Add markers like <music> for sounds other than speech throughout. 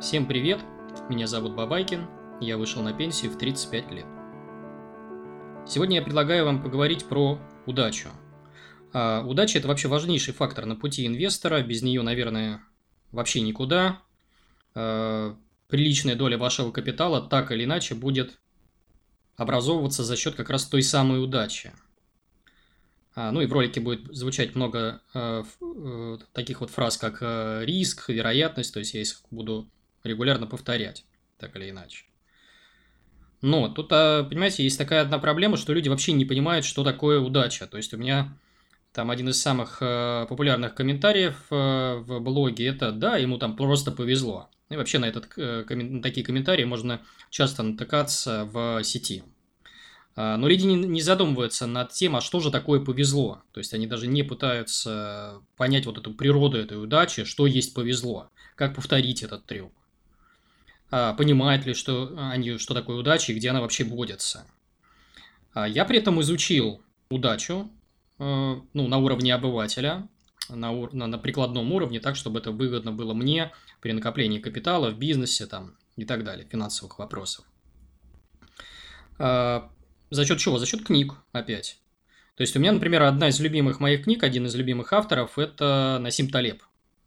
Всем привет, меня зовут Бабайкин, я вышел на пенсию в 35 лет. Сегодня я предлагаю вам поговорить про удачу. А, удача – это вообще важнейший фактор на пути инвестора, без нее, наверное, вообще никуда. А, приличная доля вашего капитала так или иначе будет образовываться за счет как раз той самой удачи. А, ну и в ролике будет звучать много э, э, таких вот фраз, как э, риск, вероятность, то есть я их буду регулярно повторять, так или иначе. Но тут, а, понимаете, есть такая одна проблема, что люди вообще не понимают, что такое удача. То есть у меня там один из самых э, популярных комментариев э, в блоге это да, ему там просто повезло. И вообще на, этот, э, на такие комментарии можно часто натыкаться в сети. А, но люди не задумываются над тем, а что же такое повезло. То есть они даже не пытаются понять вот эту природу этой удачи, что есть повезло, как повторить этот трюк. А, понимают ли что они, что такое удача и где она вообще водится. А, я при этом изучил удачу э, ну, на уровне обывателя, на, на, на прикладном уровне, так, чтобы это выгодно было мне при накоплении капитала в бизнесе там, и так далее, финансовых вопросов. А, за счет чего? За счет книг опять. То есть у меня, например, одна из любимых моих книг, один из любимых авторов – это Насим Талеб.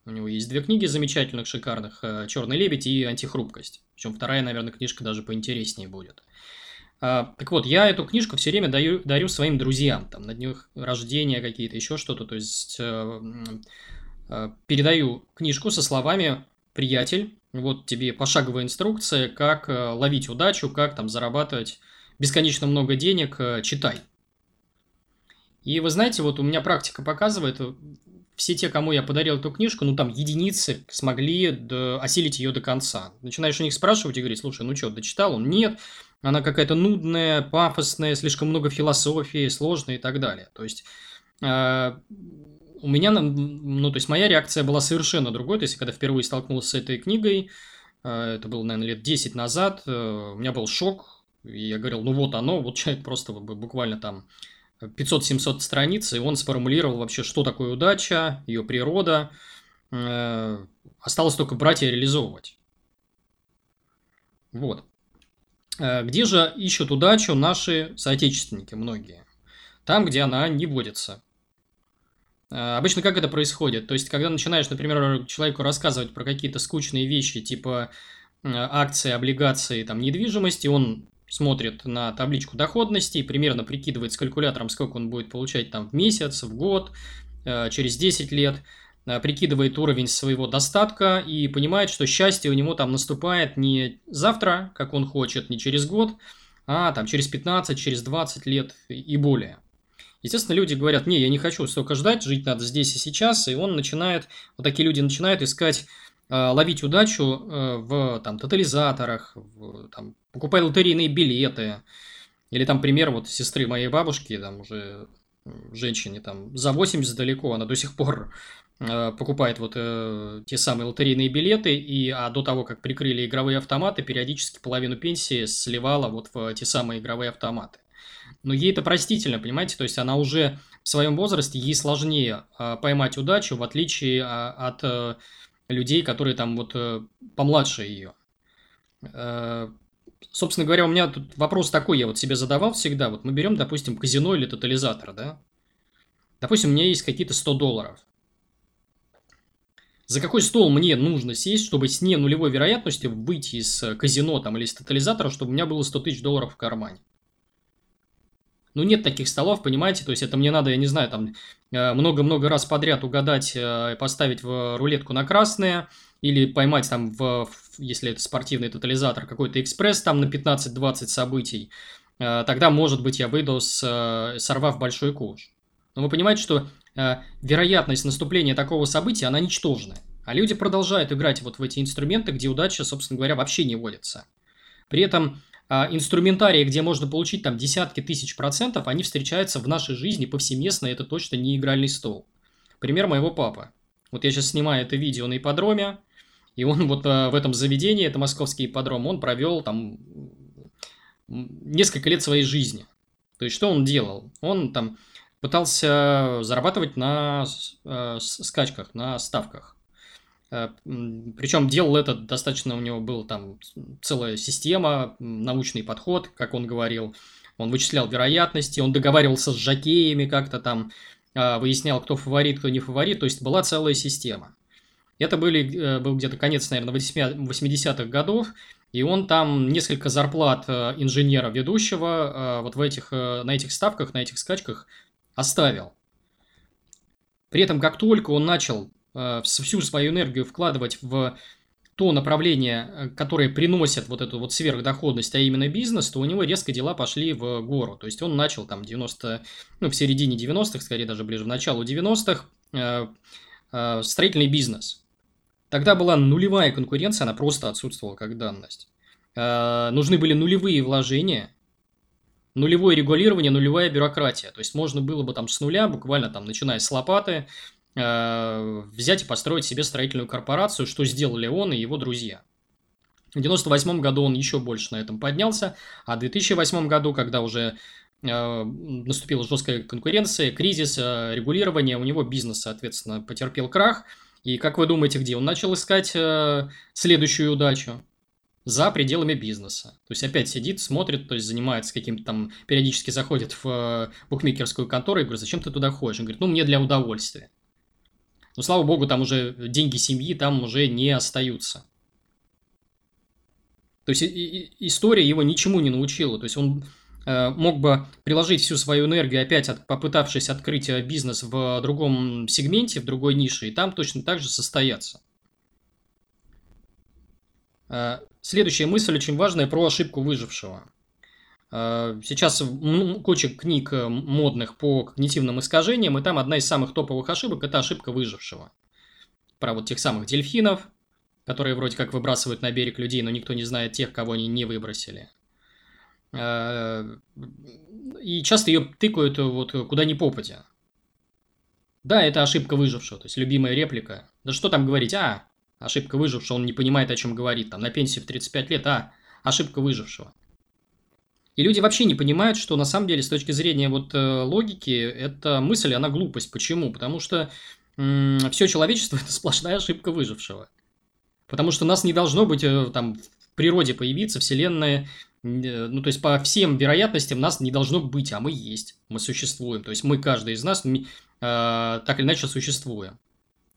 У него есть две книги замечательных, шикарных. Э, «Черный лебедь» и «Антихрупкость». Причем вторая, наверное, книжка даже поинтереснее будет. А, так вот, я эту книжку все время даю, дарю своим друзьям. Там на днях рождения какие-то, еще что-то. То есть, э, э, передаю книжку со словами «Приятель, вот тебе пошаговая инструкция, как ловить удачу, как там зарабатывать бесконечно много денег, читай». И вы знаете, вот у меня практика показывает, все те, кому я подарил эту книжку, ну там единицы смогли до, осилить ее до конца. Начинаешь у них спрашивать и говорить, слушай, ну что, дочитал он? Нет, она какая-то нудная, пафосная, слишком много философии, сложная и так далее. То есть э, у меня, ну то есть моя реакция была совершенно другой. То есть когда впервые столкнулся с этой книгой, э, это было, наверное, лет 10 назад, э, у меня был шок. И я говорил, ну вот оно, вот <laughs> человек просто буквально там 500-700 страниц, и он сформулировал вообще, что такое удача, ее природа. Э, осталось только брать и реализовывать. Вот. Э, где же ищут удачу наши соотечественники, многие? Там, где она не водится. Э, обычно как это происходит? То есть, когда начинаешь, например, человеку рассказывать про какие-то скучные вещи, типа акции, облигации, там, недвижимости, он смотрит на табличку доходности и примерно прикидывает с калькулятором, сколько он будет получать там в месяц, в год, э, через 10 лет, э, прикидывает уровень своего достатка и понимает, что счастье у него там наступает не завтра, как он хочет, не через год, а там через 15, через 20 лет и более. Естественно, люди говорят, не, я не хочу столько ждать, жить надо здесь и сейчас, и он начинает, вот такие люди начинают искать ловить удачу э, в там, тотализаторах, в, там, покупай лотерейные билеты. Или там пример вот сестры моей бабушки, там уже женщине там за 80 далеко, она до сих пор э, покупает вот э, те самые лотерейные билеты, и а до того, как прикрыли игровые автоматы, периодически половину пенсии сливала вот в те самые игровые автоматы. Но ей это простительно, понимаете, то есть она уже в своем возрасте, ей сложнее э, поймать удачу, в отличие э, от э, людей, которые там вот э, помладше ее. Э, собственно говоря, у меня тут вопрос такой, я вот себе задавал всегда. Вот мы берем, допустим, казино или тотализатор, да? Допустим, у меня есть какие-то 100 долларов. За какой стол мне нужно сесть, чтобы с не нулевой вероятностью выйти из э, казино там, или из тотализатора, чтобы у меня было 100 тысяч долларов в кармане? Ну, нет таких столов, понимаете, то есть это мне надо, я не знаю, там много-много раз подряд угадать, э, поставить в рулетку на красное, или поймать там, в, если это спортивный тотализатор, какой-то экспресс там на 15-20 событий, э, тогда, может быть, я выйду, с, сорвав большой куш. Но вы понимаете, что вероятность наступления такого события, она ничтожная. А люди продолжают играть вот в эти инструменты, где удача, собственно говоря, вообще не водится. При этом инструментарии, где можно получить там десятки тысяч процентов, они встречаются в нашей жизни повсеместно, это точно не игральный стол. Пример моего папы. Вот я сейчас снимаю это видео на ипподроме, и он вот а, в этом заведении, это московский ипподром, он провел там несколько лет своей жизни. То есть, что он делал? Он там пытался зарабатывать на э, скачках, на ставках. Причем делал это достаточно, у него была там целая система, научный подход, как он говорил. Он вычислял вероятности, он договаривался с жакеями как-то там, выяснял, кто фаворит, кто не фаворит. То есть была целая система. Это были, был где-то конец, наверное, 80-х годов. И он там несколько зарплат э, инженера ведущего э, вот в этих, э, на этих ставках, на этих скачках оставил. При этом, как только он начал всю свою энергию вкладывать в то направление, которое приносит вот эту вот сверхдоходность, а именно бизнес, то у него резко дела пошли в гору. То есть он начал там 90, ну, в середине 90-х, скорее даже ближе в началу 90-х, строительный бизнес – Тогда была нулевая конкуренция, она просто отсутствовала как данность. Э, нужны были нулевые вложения, нулевое регулирование, нулевая бюрократия. То есть можно было бы там с нуля, буквально там начиная с лопаты, э, взять и построить себе строительную корпорацию, что сделали он и его друзья. В 1998 году он еще больше на этом поднялся, а в 2008 году, когда уже э, наступила жесткая конкуренция, кризис, регулирование, у него бизнес, соответственно, потерпел крах – и как вы думаете, где он начал искать э, следующую удачу? За пределами бизнеса. То есть опять сидит, смотрит, то есть занимается каким-то там, периодически заходит в э, букмекерскую контору и говорит, зачем ты туда ходишь? Он говорит, ну мне для удовольствия. Но слава богу, там уже деньги семьи там уже не остаются. То есть история его ничему не научила. То есть он Э, мог бы приложить всю свою энергию, опять от, попытавшись открыть э, бизнес в другом сегменте, в другой нише, и там точно так же состояться. Э, следующая мысль очень важная про ошибку выжившего. Сейчас куча книг модных по когнитивным искажениям, и там одна из самых топовых ошибок – это ошибка выжившего. Про вот тех самых дельфинов, которые вроде как выбрасывают на берег людей, но никто не знает тех, кого они не выбросили – Э, и часто ее тыкают вот куда ни попадя. Да, это ошибка выжившего, то есть любимая реплика. Да что там говорить, а, ошибка выжившего, он не понимает, о чем говорит, там, на пенсии в 35 лет, а, ошибка выжившего. И люди вообще не понимают, что на самом деле с точки зрения вот э, логики эта мысль, она глупость. Почему? Потому что все человечество – это сплошная ошибка выжившего. Потому что нас не должно быть э, там в природе появиться, вселенная Э, ну, то есть, по всем вероятностям нас не должно быть, а мы есть, мы существуем. То есть, мы, каждый из нас, э, так или иначе существуем.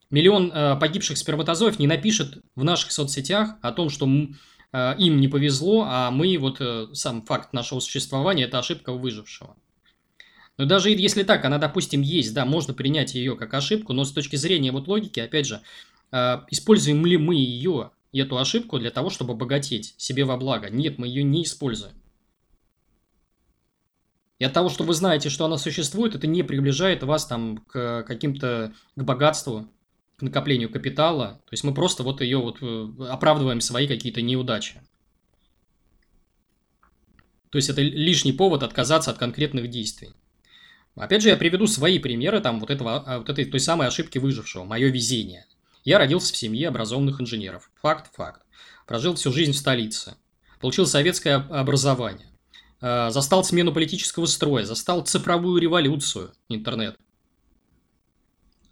Миллион э, погибших сперматозоев не напишет в наших соцсетях о том, что им не повезло, а мы, вот э, сам факт нашего существования, это ошибка выжившего. Но даже если так, она, допустим, есть, да, можно принять ее как ошибку, но с точки зрения вот логики, опять же, э, используем ли мы ее эту ошибку для того, чтобы богатеть себе во благо. Нет, мы ее не используем. И от того, что вы знаете, что она существует, это не приближает вас там к каким-то, к богатству, к накоплению капитала. То есть мы просто вот ее вот э, оправдываем свои какие-то неудачи. То есть это лишний повод отказаться от конкретных действий. Опять же, я приведу свои примеры там вот, этого, а, вот этой той самой ошибки выжившего, мое везение – я родился в семье образованных инженеров. Факт, факт. Прожил всю жизнь в столице. Получил советское образование. Э, застал смену политического строя. Застал цифровую революцию, интернет.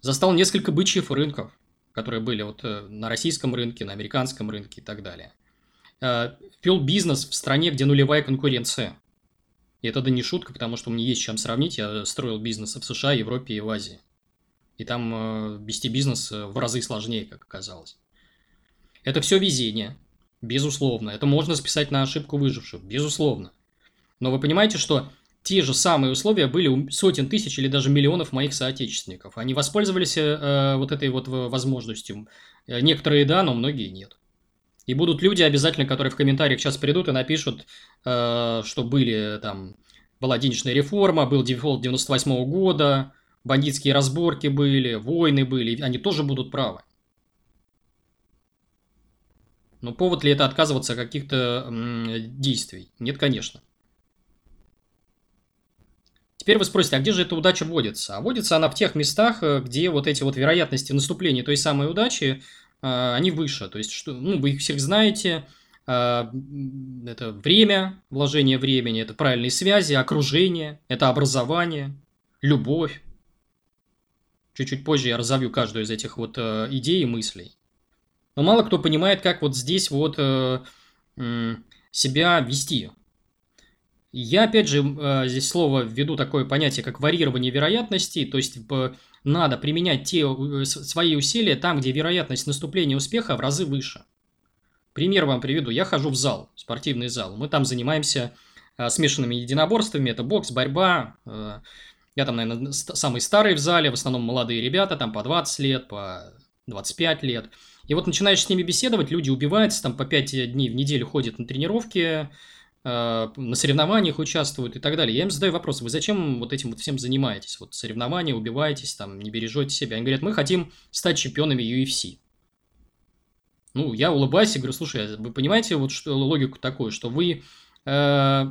Застал несколько бычьих рынков, которые были вот э, на российском рынке, на американском рынке и так далее. Э, вел бизнес в стране, где нулевая конкуренция. И это да не шутка, потому что мне есть чем сравнить. Я строил бизнес в США, Европе и в Азии. И там э, вести бизнес в разы сложнее, как оказалось. Это все везение, безусловно. Это можно списать на ошибку выживших, безусловно. Но вы понимаете, что те же самые условия были у сотен тысяч или даже миллионов моих соотечественников. Они воспользовались э, вот этой вот возможностью. Э, некоторые да, но многие нет. И будут люди обязательно, которые в комментариях сейчас придут и напишут, э, что были там была денежная реформа, был дефолт 98 -го года, бандитские разборки были, войны были, они тоже будут правы. Но повод ли это отказываться от каких-то действий? Нет, конечно. Теперь вы спросите, а где же эта удача водится? А водится она в тех местах, э, где вот эти вот вероятности наступления той самой удачи, э, они выше. То есть, что, ну, вы их всех знаете, э, это время, вложение времени, это правильные связи, окружение, это образование, любовь. Чуть-чуть позже я разовью каждую из этих вот идей и мыслей. Но мало кто понимает, как вот здесь вот себя вести. Я, опять же, э, здесь слово введу такое понятие, как варьирование вероятностей, то есть надо применять те э, свои усилия там, где вероятность наступления успеха в разы выше. Пример вам приведу. Я хожу в зал, спортивный зал. Мы там занимаемся э, смешанными единоборствами. Это бокс, борьба. Я там, наверное, самый старый в зале. В основном молодые ребята, там по 20 лет, по 25 лет. И вот начинаешь с ними беседовать, люди убиваются, там по 5 дней в неделю ходят на тренировки, на соревнованиях участвуют и так далее. Я им задаю вопрос, вы зачем вот этим вот всем занимаетесь? Вот соревнования, убиваетесь, там, не бережете себя. Они говорят, мы хотим стать чемпионами UFC. Ну, я улыбаюсь и говорю, слушай, а вы понимаете вот что, логику такую, что вы... Э,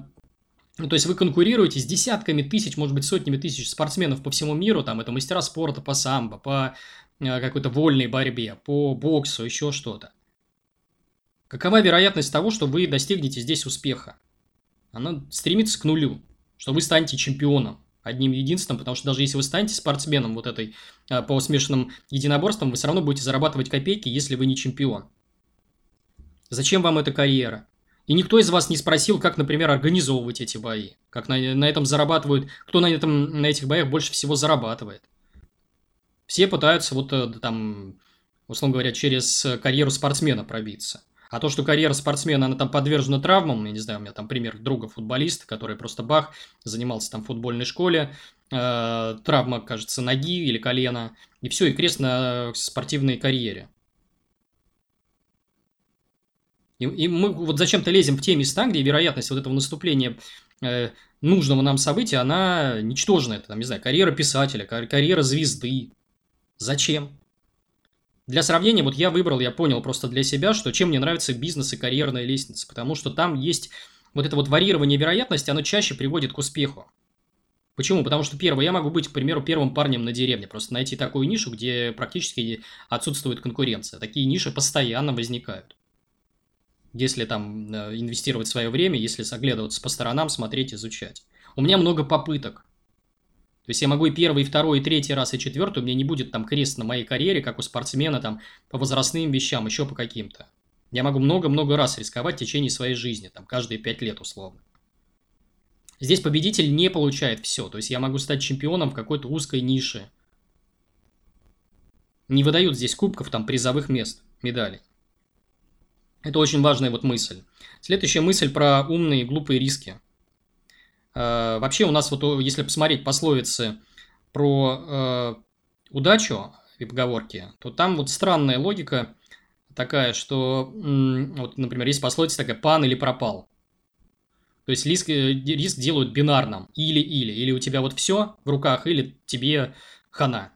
ну, то есть вы конкурируете с десятками тысяч, может быть, сотнями тысяч спортсменов по всему миру, там это мастера спорта по самбо, по Э, какой-то вольной борьбе, по боксу, еще что-то. Какова вероятность того, что вы достигнете здесь успеха? Она стремится к нулю, что вы станете чемпионом одним единственным, потому что даже если вы станете спортсменом вот этой э, по смешанным единоборствам, вы все равно будете зарабатывать копейки, если вы не чемпион. Зачем вам эта карьера? И никто из вас не спросил, как, например, организовывать эти бои, как на, на этом зарабатывают, кто на, этом, на этих боях больше всего зарабатывает. Все пытаются вот э, там, условно говоря, через карьеру спортсмена пробиться. А то, что карьера спортсмена, она там подвержена травмам, я не знаю, у меня там пример друга футболиста, который просто бах, занимался там в футбольной школе, э, травма, кажется, ноги или колена, и все, и крест на спортивной карьере. И, и мы вот зачем-то лезем в те места, где вероятность вот этого наступления э, нужного нам события, она ничтожна. Это, там, не знаю, карьера писателя, карьера звезды, Зачем? Для сравнения, вот я выбрал, я понял просто для себя, что чем мне нравится бизнес и карьерная лестница, потому что там есть вот это вот варьирование вероятности, оно чаще приводит к успеху. Почему? Потому что первое, я могу быть, к примеру, первым парнем на деревне, просто найти такую нишу, где практически отсутствует конкуренция. Такие ниши постоянно возникают. Если там э, инвестировать свое время, если заглядываться по сторонам, смотреть, изучать. У меня много попыток. То есть я могу и первый, и второй, и третий раз, и четвертый, у меня не будет там крест на моей карьере, как у спортсмена, там, по возрастным вещам, еще по каким-то. Я могу много-много раз рисковать в течение своей жизни, там, каждые пять лет условно. Здесь победитель не получает все, то есть я могу стать чемпионом в какой-то узкой нише. Не выдают здесь кубков, там, призовых мест, медалей. Это очень важная вот мысль. Следующая мысль про умные и глупые риски. Э, вообще у нас вот, если посмотреть пословицы про э, удачу и поговорки, то там вот странная логика такая, что, вот, например, есть пословица такая «пан или пропал». То есть риск, э, риск делают бинарным. Или-или. Или у тебя вот все в руках, или тебе хана.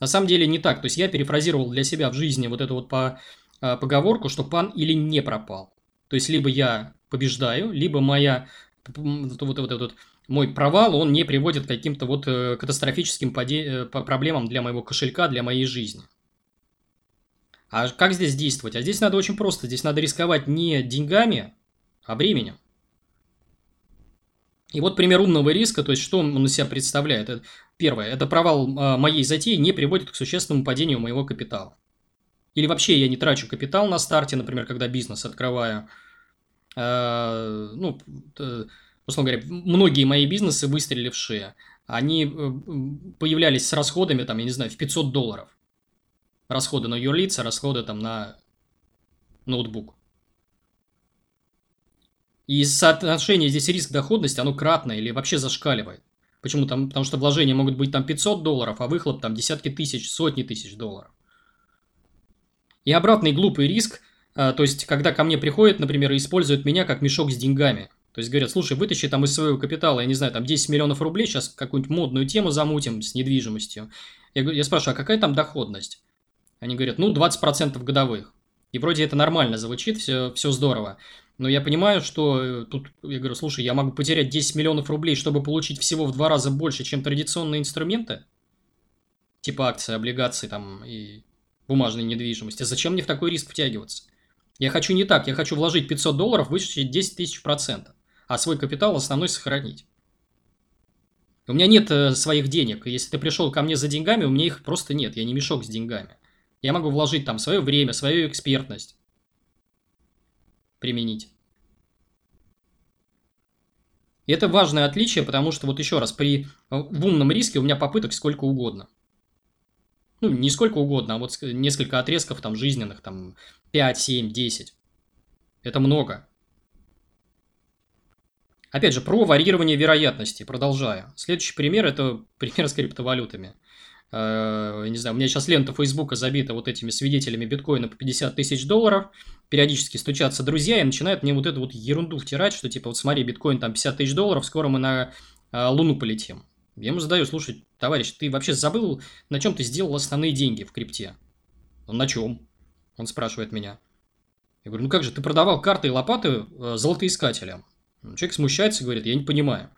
На самом деле не так. То есть я перефразировал для себя в жизни вот эту вот по, поговорку, что пан или не пропал. То есть либо я побеждаю, либо моя вот, вот, вот этот мой провал, он не приводит к каким-то вот э, катастрофическим поде- э, проблемам для моего кошелька, для моей жизни. А как здесь действовать? А здесь надо очень просто. Здесь надо рисковать не деньгами, а временем. И вот пример умного риска, то есть что он из себя представляет. Это, первое, это провал э, моей затеи не приводит к существенному падению моего капитала. Или вообще я не трачу капитал на старте, например, когда бизнес открываю – Э, ну, условно говоря, многие мои бизнесы выстрелившие, они э, появлялись с расходами, там, я не знаю, в 500 долларов. Расходы на юрлица, расходы там на ноутбук. И соотношение здесь риск-доходность, оно кратное или вообще зашкаливает. Почему? Там, потому что вложения могут быть там 500 долларов, а выхлоп там десятки тысяч, сотни тысяч долларов. И обратный глупый риск – то есть, когда ко мне приходят, например, и используют меня как мешок с деньгами. То есть, говорят, слушай, вытащи там из своего капитала, я не знаю, там 10 миллионов рублей, сейчас какую-нибудь модную тему замутим с недвижимостью. Я, я спрашиваю, а какая там доходность? Они говорят, ну, 20% годовых. И вроде это нормально звучит, все, все здорово. Но я понимаю, что э, тут, я говорю, слушай, я могу потерять 10 миллионов рублей, чтобы получить всего в два раза больше, чем традиционные инструменты. Типа акции, облигации там и бумажной недвижимости. Зачем мне в такой риск втягиваться? Я хочу не так, я хочу вложить 500 долларов, вычислить 10 тысяч процентов, а свой капитал основной сохранить. У меня нет э, своих денег. Если ты пришел ко мне за деньгами, у меня их просто нет. Я не мешок с деньгами. Я могу вложить там свое время, свою экспертность. Применить. Это важное отличие, потому что, вот еще раз, при в умном риске у меня попыток сколько угодно. Ну, не сколько угодно, а вот несколько отрезков там жизненных, там 5, 7, 10. Это много. Опять же, про варьирование вероятности, продолжаю. Следующий пример – это <laughs> пример с криптовалютами. Э, не знаю, у меня сейчас лента Фейсбука забита вот этими свидетелями биткоина по 50 тысяч долларов. Периодически стучатся друзья и начинают мне вот эту вот ерунду втирать, что типа вот смотри, биткоин там 50 тысяч долларов, скоро мы на э, Луну полетим. Я ему задаю, слушай, товарищ, ты вообще забыл, на чем ты сделал основные деньги в крипте? Он на чем? Он спрашивает меня. Я говорю, ну как же, ты продавал карты и лопаты э, золотоискателям. Человек смущается и говорит, я не понимаю.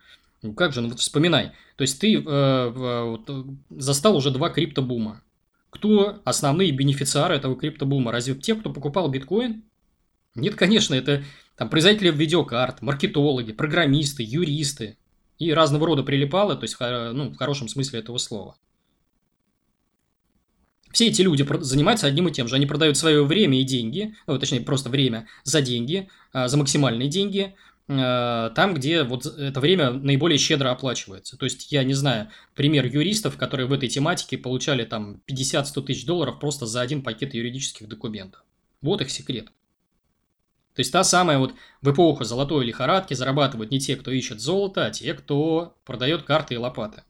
Ну как же, ну вот вспоминай. То есть ты э, вот, застал уже два криптобума. Кто основные бенефициары этого криптобума? Разве те, кто покупал биткоин? Нет, конечно, это там производители видеокарт, маркетологи, программисты, юристы и разного рода прилипалы, то есть ну, в хорошем смысле этого слова. Все эти люди занимаются одним и тем же. Они продают свое время и деньги, ну, точнее, просто время за деньги, а, за максимальные деньги, а, там, где вот это время наиболее щедро оплачивается. То есть, я не знаю, пример юристов, которые в этой тематике получали там 50-100 тысяч долларов просто за один пакет юридических документов. Вот их секрет. То есть, та самая вот в эпоху золотой лихорадки зарабатывают не те, кто ищет золото, а те, кто продает карты и лопаты.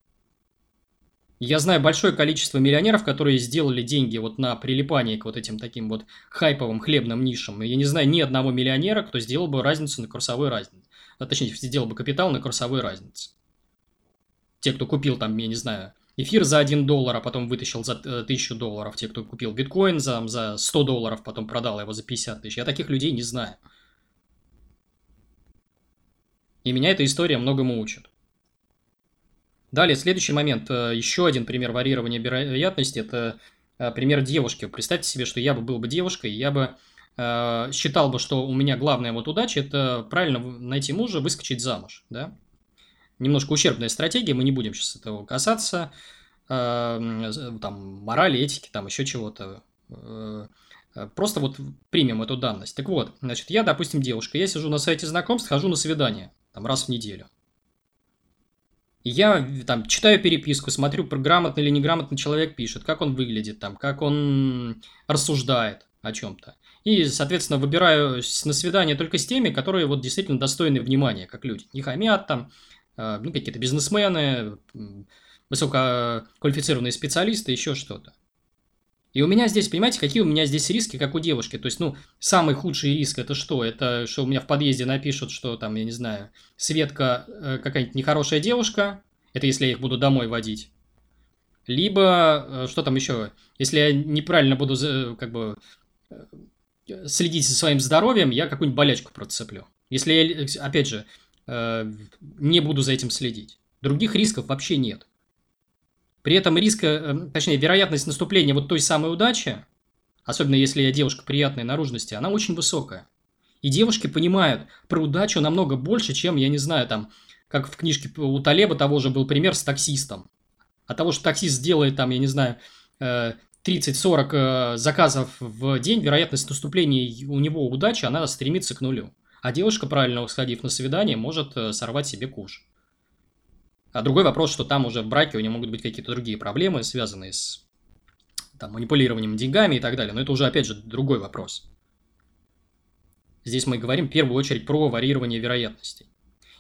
Я знаю большое количество миллионеров, которые сделали деньги вот на прилипании к вот этим таким вот хайповым хлебным нишам. И я не знаю ни одного миллионера, кто сделал бы разницу на курсовой разнице. А, точнее, сделал бы капитал на курсовой разнице. Те, кто купил там, я не знаю, эфир за 1 доллар, а потом вытащил за 1000 э, долларов. Те, кто купил биткоин за, за 100 долларов, потом продал его за 50 тысяч. Я таких людей не знаю. И меня эта история многому учит. Далее, следующий момент. Э, еще один пример варьирования вероятности. Это э, пример девушки. Представьте себе, что я бы был бы девушкой, я бы считал бы, что у меня главная вот удача – это правильно найти мужа, выскочить замуж. Да? Немножко ущербная стратегия, мы не будем сейчас этого касаться. Там морали, этики, там еще чего-то. Просто вот примем эту данность. Так вот, значит, я, допустим, девушка, я сижу на сайте знакомств, хожу на свидание, там раз в неделю. И я там читаю переписку, смотрю, грамотно или неграмотно человек пишет, как он выглядит там, как он рассуждает о чем-то. И, соответственно, выбираю на свидание только с теми, которые вот действительно достойны внимания, как люди. Не хамят там, э, ну, какие-то бизнесмены, высококвалифицированные специалисты, еще что-то. И у меня здесь, понимаете, какие у меня здесь риски, как у девушки? То есть, ну, самый худший риск это что? Это что у меня в подъезде напишут, что там, я не знаю, Светка э, какая-нибудь нехорошая девушка. Это если я их буду домой водить. Либо, э, что там еще? Если я неправильно буду, как бы, э, следить за своим здоровьем, я какую-нибудь болячку процеплю. Если я, опять же, э, не буду за этим следить. Других рисков вообще нет. При этом риск, э, точнее, вероятность наступления вот той самой удачи, особенно если я девушка приятной наружности, она очень высокая. И девушки понимают про удачу намного больше, чем, я не знаю, там, как в книжке у Талеба того же был пример с таксистом. От того, что таксист сделает там, я не знаю, 30-40 э, э, заказов в день, вероятность наступления у него удачи, она стремится к нулю. А девушка, правильно сходив на свидание, может сорвать себе куш. А другой вопрос, что там уже в браке у него могут быть какие-то другие проблемы, связанные с там, манипулированием деньгами и так далее. Но это уже, опять же, другой вопрос. Здесь мы говорим в первую очередь про варьирование вероятностей.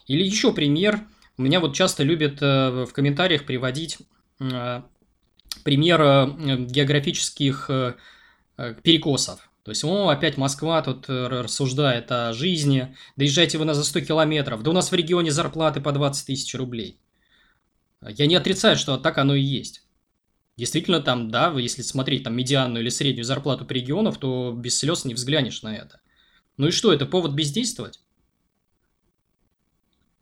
Или еще пример. У меня вот часто любят э, в комментариях приводить э, пример э, географических перекосов. То есть, о, опять Москва тут рассуждает о жизни, доезжайте вы на за 100 километров, да у нас в регионе зарплаты по 20 тысяч рублей. Я не отрицаю, что так оно и есть. Действительно, там, да, если смотреть там медианную или среднюю зарплату по регионов, то без слез не взглянешь на это. Ну и что, это повод бездействовать?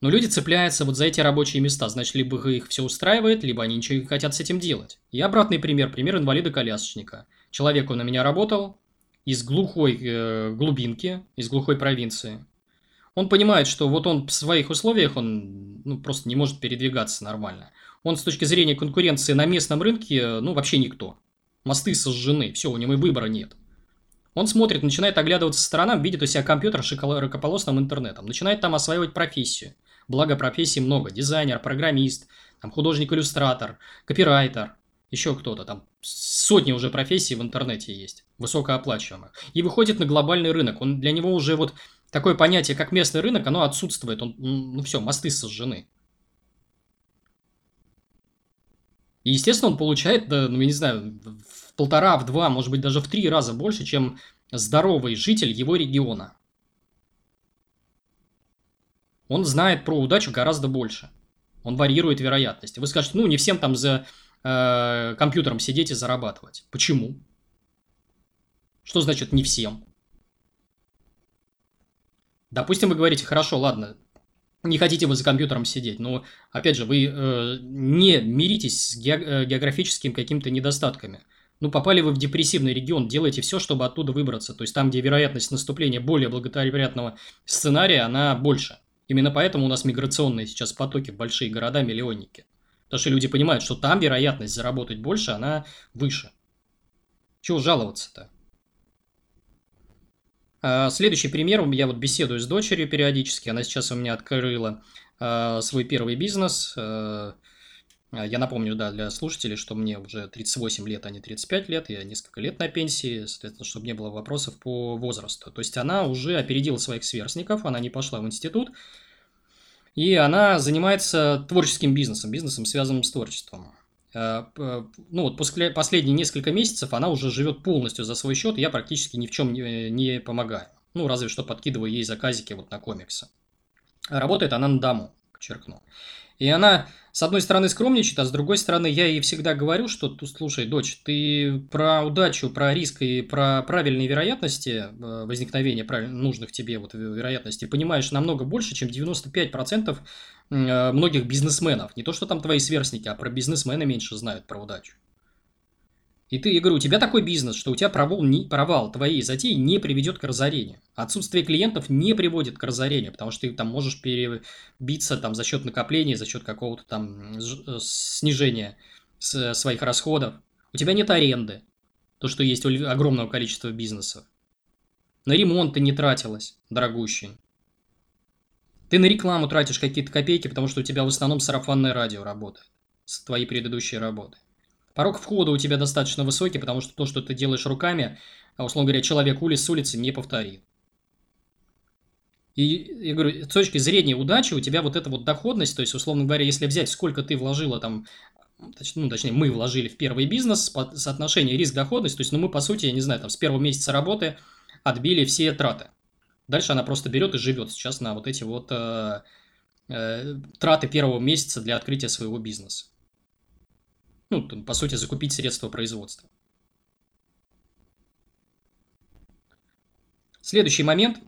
Но люди цепляются вот за эти рабочие места, значит, либо их все устраивает, либо они ничего не хотят с этим делать. И обратный пример, пример инвалида-колясочника. Человек, он на меня работал из глухой э, глубинки, из глухой провинции. Он понимает, что вот он в своих условиях, он ну, просто не может передвигаться нормально. Он с точки зрения конкуренции на местном рынке, ну, вообще никто. Мосты сожжены, все, у него и выбора нет. Он смотрит, начинает оглядываться со сторонам, видит у себя компьютер с широкополосным интернетом, начинает там осваивать профессию. Благо профессий много. Дизайнер, программист, там художник-иллюстратор, копирайтер, еще кто-то. Там сотни уже профессий в интернете есть, высокооплачиваемых. И выходит на глобальный рынок. Он для него уже вот такое понятие, как местный рынок, оно отсутствует. Он, ну все, мосты сожжены. И, естественно, он получает, да, ну, я не знаю, в полтора, в два, может быть, даже в три раза больше, чем здоровый житель его региона. Он знает про удачу гораздо больше. Он варьирует вероятности. Вы скажете, ну, не всем там за э, компьютером сидеть и зарабатывать. Почему? Что значит не всем? Допустим, вы говорите, хорошо, ладно, не хотите вы за компьютером сидеть, но, опять же, вы э, не миритесь с ге- э, географическими какими-то недостатками. Ну, попали вы в депрессивный регион, делайте все, чтобы оттуда выбраться. То есть там, где вероятность наступления более благоприятного сценария, она больше. Именно поэтому у нас миграционные сейчас потоки в большие города, миллионники. Потому что люди понимают, что там вероятность заработать больше, она выше. Чего жаловаться-то? А, следующий пример. Я вот беседую с дочерью периодически. Она сейчас у меня открыла а, свой первый бизнес. А, я напомню, да, для слушателей, что мне уже 38 лет, а не 35 лет. Я несколько лет на пенсии, соответственно, чтобы не было вопросов по возрасту. То есть она уже опередила своих сверстников, она не пошла в институт, и она занимается творческим бизнесом, бизнесом, связанным с творчеством. Э, ну вот после последние несколько месяцев она уже живет полностью за свой счет, я практически ни в чем не, не помогаю. Ну, разве что подкидываю ей заказики вот на комиксы. Работает она на дому, подчеркну. И она, с одной стороны, скромничает, а с другой стороны, я ей всегда говорю, что, слушай, дочь, ты про удачу, про риск и про правильные вероятности э, возникновения нужных тебе вот вероятностей понимаешь намного больше, чем 95% э, многих бизнесменов. Не то, что там твои сверстники, а про бизнесмены меньше знают про удачу. И ты, я говорю, у тебя такой бизнес, что у тебя провал, не, провал твоей затеи не приведет к разорению. Отсутствие клиентов не приводит к разорению, потому что ты там можешь перебиться там, за счет накопления, за счет какого-то там э, снижения своих расходов. У тебя нет аренды, то, что есть у огромного количества бизнесов. На ремонт ты не тратилась, дорогущий. Ты на рекламу тратишь какие-то копейки, потому что у тебя в основном сарафанное радио работает с твоей предыдущей работы. Порог входа у тебя достаточно высокий, потому что то, что ты делаешь руками, а, условно говоря, человек улиц с улицы не повторит. И я говорю, с точки зрения удачи у тебя вот эта вот доходность, то есть, условно говоря, если взять, сколько ты вложила там, ну, точнее, мы вложили в первый бизнес, соотношение риск-доходность, то есть, ну, мы, по сути, я не знаю, там, с первого месяца работы отбили все траты. Дальше она просто берет и живет сейчас на вот эти вот э, э, траты первого месяца для открытия своего бизнеса ну, по сути, закупить средства производства. Следующий момент,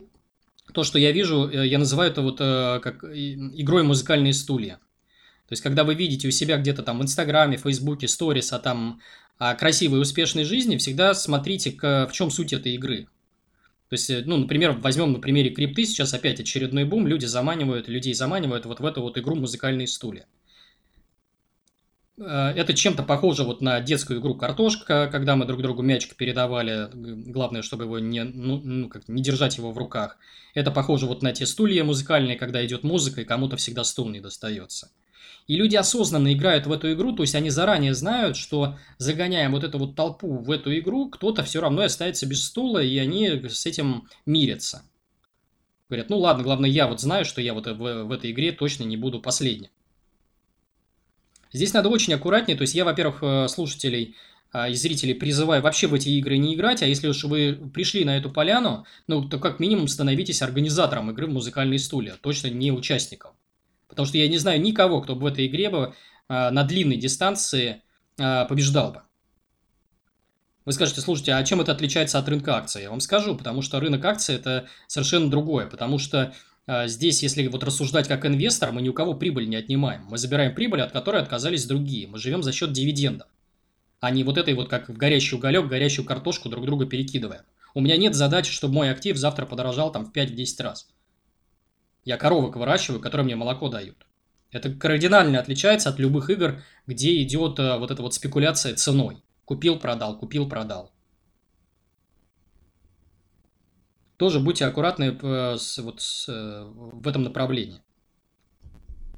то, что я вижу, э, я называю это вот э, как игрой музыкальные стулья. То есть, когда вы видите у себя где-то там в Инстаграме, Фейсбуке, Сторис, а там о красивой и успешной жизни, всегда смотрите, в чем суть этой игры. То есть, э, ну, например, возьмем на примере крипты, сейчас опять очередной бум, люди заманивают, людей заманивают вот в эту вот игру музыкальные стулья. Э, это чем-то похоже вот на детскую игру «Картошка», когда мы друг другу мячик передавали, главное, чтобы его не, ну, ну, как, не держать его в руках. Это похоже вот на те стулья музыкальные, когда идет музыка, и кому-то всегда стул не достается. И люди осознанно играют в эту игру, то есть они заранее знают, что загоняя вот эту вот толпу в эту игру, кто-то все равно остается без стула, и они с этим мирятся. Говорят, ну ладно, главное, я вот знаю, что я вот в, в этой игре точно не буду последним. Здесь надо очень аккуратнее. То есть я, во-первых, э, слушателей а, и зрителей призываю вообще в эти игры не играть, а если уж вы пришли на эту поляну, ну, то как минимум становитесь организатором игры в музыкальные стулья, точно не участником. Потому что я не знаю никого, кто бы в этой игре бы а, на длинной дистанции а, побеждал бы. Вы скажете, слушайте, а чем это отличается от рынка акций? Я вам скажу, потому что рынок акций это совершенно другое, потому что здесь, если вот рассуждать как инвестор, мы ни у кого прибыль не отнимаем. Мы забираем прибыль, от которой отказались другие. Мы живем за счет дивидендов. А не вот этой вот, как в горящий уголек, горящую картошку друг друга перекидываем. У меня нет задачи, чтобы мой актив завтра подорожал там в 5-10 раз. Я коровок выращиваю, которые мне молоко дают. Это кардинально отличается от любых игр, где идет э, вот эта вот спекуляция ценой. Купил, продал, купил, продал. Тоже будьте аккуратны э, с, вот, с, э, в этом направлении.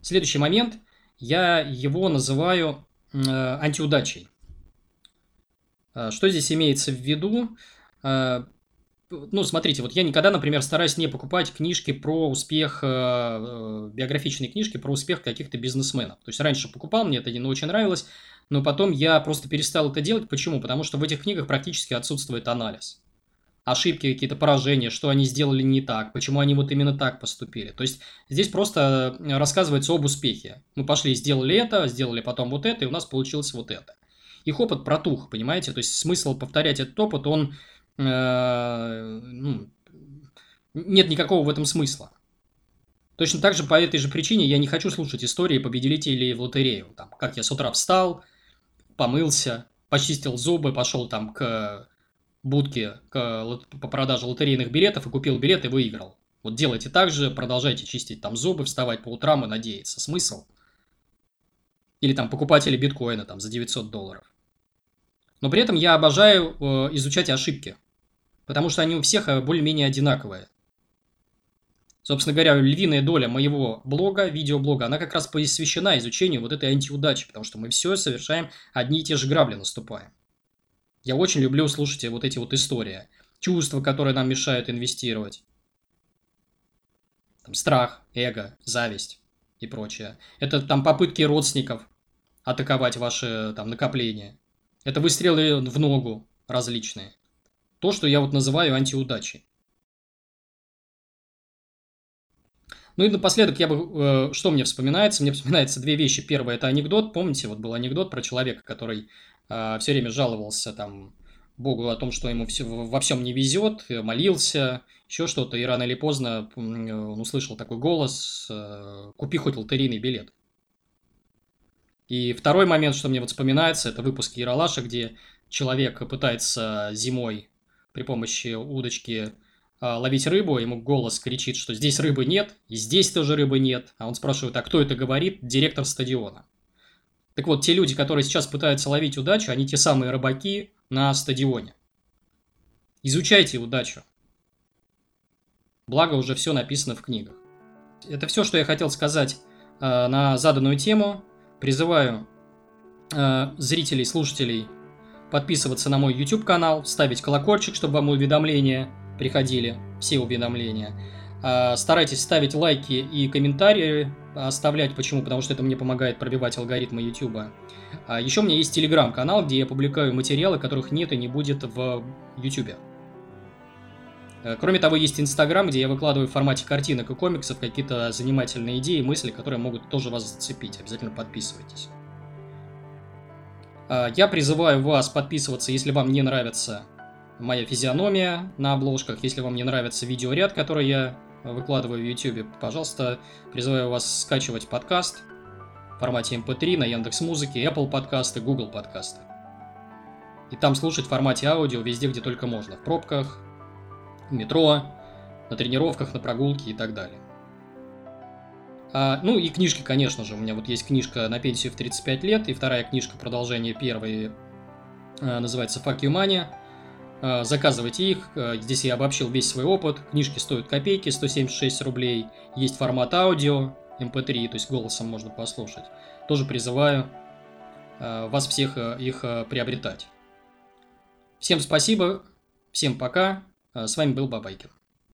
Следующий момент, я его называю э, антиудачей. Что здесь имеется в виду? Ну, смотрите, вот я никогда, например, стараюсь не покупать книжки про успех, биографичные книжки про успех каких-то бизнесменов. То есть раньше покупал, мне это не очень нравилось, но потом я просто перестал это делать. Почему? Потому что в этих книгах практически отсутствует анализ. Ошибки, какие-то поражения, что они сделали не так, почему они вот именно так поступили. То есть здесь просто рассказывается об успехе. Мы пошли, сделали это, сделали потом вот это, и у нас получилось вот это. Их опыт протух, понимаете? То есть смысл повторять этот опыт, он Э, ну, нет никакого в этом смысла. Точно так же по этой же причине я не хочу слушать истории победителей в лотерею. Там, как я с утра встал, помылся, почистил зубы, пошел там к будке к, по продаже лотерейных билетов и купил билет и выиграл. Вот делайте так же, продолжайте чистить там зубы, вставать по утрам и надеяться. Смысл? Или там покупатели биткоина там за 900 долларов. Но при этом я обожаю э, изучать ошибки потому что они у всех э, более-менее одинаковые. Собственно говоря, львиная доля моего блога, видеоблога, она как раз посвящена изучению вот этой антиудачи, потому что мы все совершаем одни и те же грабли наступаем. Я очень люблю слушать вот эти вот истории. Чувства, которые нам мешают инвестировать. Там, страх, эго, зависть и прочее. Это там попытки родственников атаковать ваши там накопления. Это выстрелы в ногу различные. То, что я вот называю антиудачей. Ну и напоследок я бы, э, что мне вспоминается? Мне вспоминается две вещи. Первое это анекдот. Помните, вот был анекдот про человека, который э, все время жаловался там Богу о том, что ему все, во всем не везет, молился, еще что-то, и рано или поздно он услышал такой голос э, «Купи хоть лотерейный билет». И второй момент, что мне вот вспоминается, это выпуск Яралаша, где человек пытается зимой при помощи удочки ловить рыбу, ему голос кричит, что здесь рыбы нет, и здесь тоже рыбы нет. А он спрашивает, а кто это говорит? Директор стадиона. Так вот, те люди, которые сейчас пытаются ловить удачу, они те самые рыбаки на стадионе. Изучайте удачу. Благо, уже все написано в книгах. Это все, что я хотел сказать э, на заданную тему. Призываю э, зрителей, слушателей подписываться на мой YouTube канал, ставить колокольчик, чтобы вам уведомления приходили, все уведомления. А, старайтесь ставить лайки и комментарии оставлять. Почему? Потому что это мне помогает пробивать алгоритмы YouTube. А, Еще у меня есть телеграм-канал, где я публикую материалы, которых нет и не будет в YouTube. А, кроме того, есть Инстаграм, где я выкладываю в формате картинок и комиксов какие-то занимательные идеи, мысли, которые могут тоже вас зацепить. Обязательно подписывайтесь. А, я призываю вас подписываться, если вам не нравится моя физиономия на обложках, если вам не нравится видеоряд, который я выкладываю в YouTube, пожалуйста, призываю вас скачивать подкаст в формате MP3 эм на Яндекс Музыке, Apple подкасты, Google подкасты. И там слушать в формате аудио везде, где только можно. В пробках, в метро, на тренировках, на прогулке и так далее. А, ну и книжки, конечно же. У меня вот есть книжка «На пенсию в 35 лет» и вторая книжка, продолжение первой, а, называется «Fuck you money». А, заказывайте их. А, здесь я обобщил весь свой опыт. Книжки стоят копейки, 176 рублей. Есть формат аудио, MP3, эм то есть голосом можно послушать. Тоже призываю а, вас всех их приобретать. Всем спасибо, всем пока. С вами был Бабайкин.